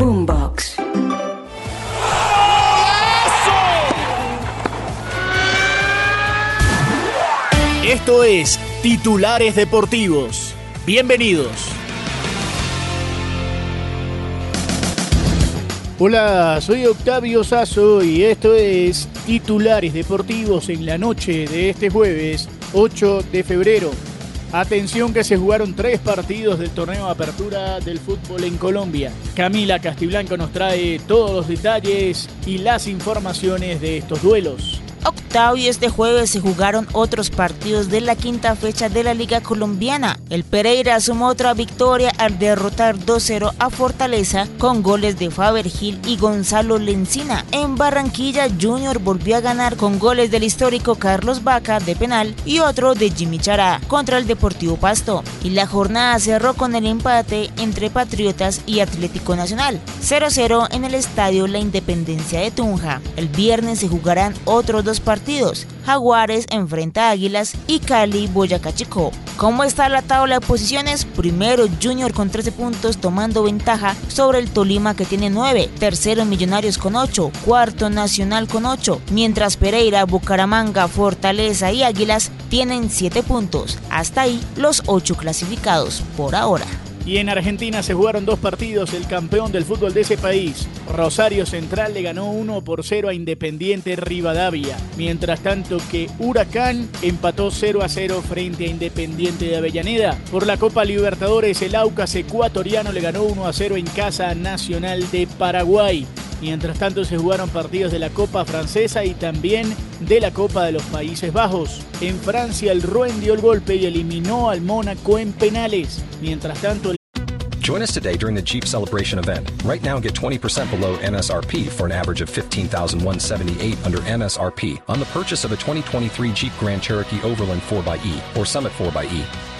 Boombox. Esto es Titulares Deportivos. Bienvenidos. Hola, soy Octavio Sazo y esto es Titulares Deportivos en la noche de este jueves 8 de febrero. Atención que se jugaron tres partidos del torneo de apertura del fútbol en Colombia. Camila Castiblanco nos trae todos los detalles y las informaciones de estos duelos. Octavio, este jueves se jugaron otros partidos de la quinta fecha de la Liga Colombiana. El Pereira sumó otra victoria al derrotar 2-0 a Fortaleza con goles de Faber Gil y Gonzalo Lencina. En Barranquilla, Junior volvió a ganar con goles del histórico Carlos Vaca de penal y otro de Jimmy Chará contra el Deportivo Pasto. Y la jornada cerró con el empate entre Patriotas y Atlético Nacional. 0-0 en el estadio La Independencia de Tunja. El viernes se jugarán otros dos partidos. Jaguares enfrenta a Águilas y Cali Boyacá Chico. ¿Cómo está la tabla de posiciones? Primero Junior con 13 puntos tomando ventaja sobre el Tolima que tiene 9. Tercero Millonarios con 8. Cuarto Nacional con 8. Mientras Pereira, Bucaramanga, Fortaleza y Águilas tienen 7 puntos. Hasta ahí los 8 clasificados por ahora. Y en Argentina se jugaron dos partidos. El campeón del fútbol de ese país, Rosario Central, le ganó 1 por 0 a Independiente Rivadavia. Mientras tanto que Huracán empató 0 a 0 frente a Independiente de Avellaneda. Por la Copa Libertadores, el Aucas ecuatoriano le ganó 1 a 0 en Casa Nacional de Paraguay. Mientras tanto se jugaron partidos de la Copa Francesa y también de la Copa de los Países Bajos. En Francia el Rouen dio el golpe y eliminó al Mónaco en penales. Mientras tanto Join us today during the Jeep Celebration event. Right now, get 20% below MSRP for an average of 15178 under MSRP on the purchase of a 2023 Jeep Grand Cherokee Overland 4xE or Summit 4xE.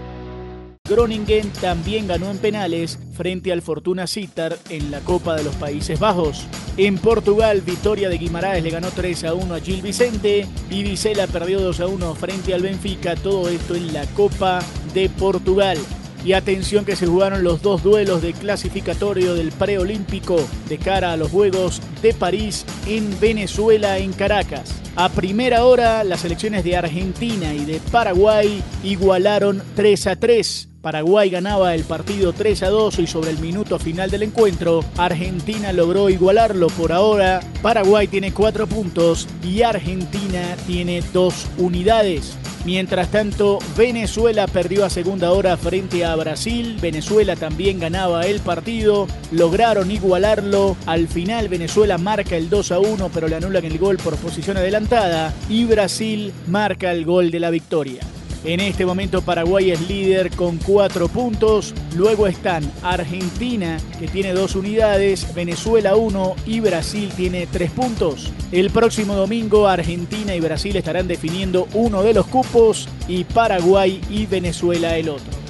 Groningen también ganó en penales frente al Fortuna Citar en la Copa de los Países Bajos. En Portugal, Victoria de Guimaraes le ganó 3 a 1 a Gil Vicente y Vicela perdió 2 a 1 frente al Benfica, todo esto en la Copa de Portugal. Y atención que se jugaron los dos duelos de clasificatorio del preolímpico de cara a los Juegos de París en Venezuela, en Caracas. A primera hora, las selecciones de Argentina y de Paraguay igualaron 3 a 3. Paraguay ganaba el partido 3 a 2 y sobre el minuto final del encuentro, Argentina logró igualarlo por ahora. Paraguay tiene 4 puntos y Argentina tiene 2 unidades. Mientras tanto, Venezuela perdió a segunda hora frente a Brasil. Venezuela también ganaba el partido. Lograron igualarlo. Al final Venezuela marca el 2 a 1, pero le anulan el gol por posición adelantada. Y Brasil marca el gol de la victoria. En este momento Paraguay es líder con cuatro puntos. Luego están Argentina, que tiene dos unidades, Venezuela uno y Brasil tiene tres puntos. El próximo domingo Argentina y Brasil estarán definiendo uno de los cupos y Paraguay y Venezuela el otro.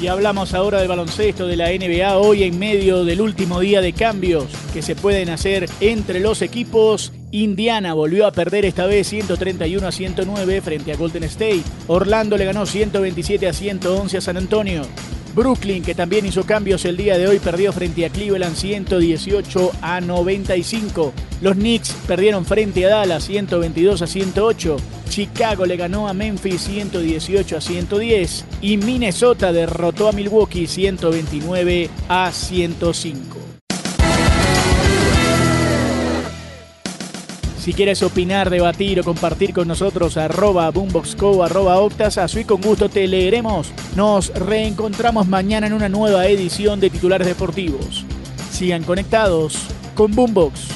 Y hablamos ahora del baloncesto de la NBA hoy en medio del último día de cambios que se pueden hacer entre los equipos Indiana volvió a perder esta vez 131 a 109 frente a Golden State. Orlando le ganó 127 a 111 a San Antonio. Brooklyn, que también hizo cambios el día de hoy, perdió frente a Cleveland 118 a 95. Los Knicks perdieron frente a Dallas 122 a 108. Chicago le ganó a Memphis 118 a 110. Y Minnesota derrotó a Milwaukee 129 a 105. Si quieres opinar, debatir o compartir con nosotros, arroba boomboxco, arroba octasazo y con gusto te leeremos. Nos reencontramos mañana en una nueva edición de Titulares Deportivos. Sigan conectados con Boombox.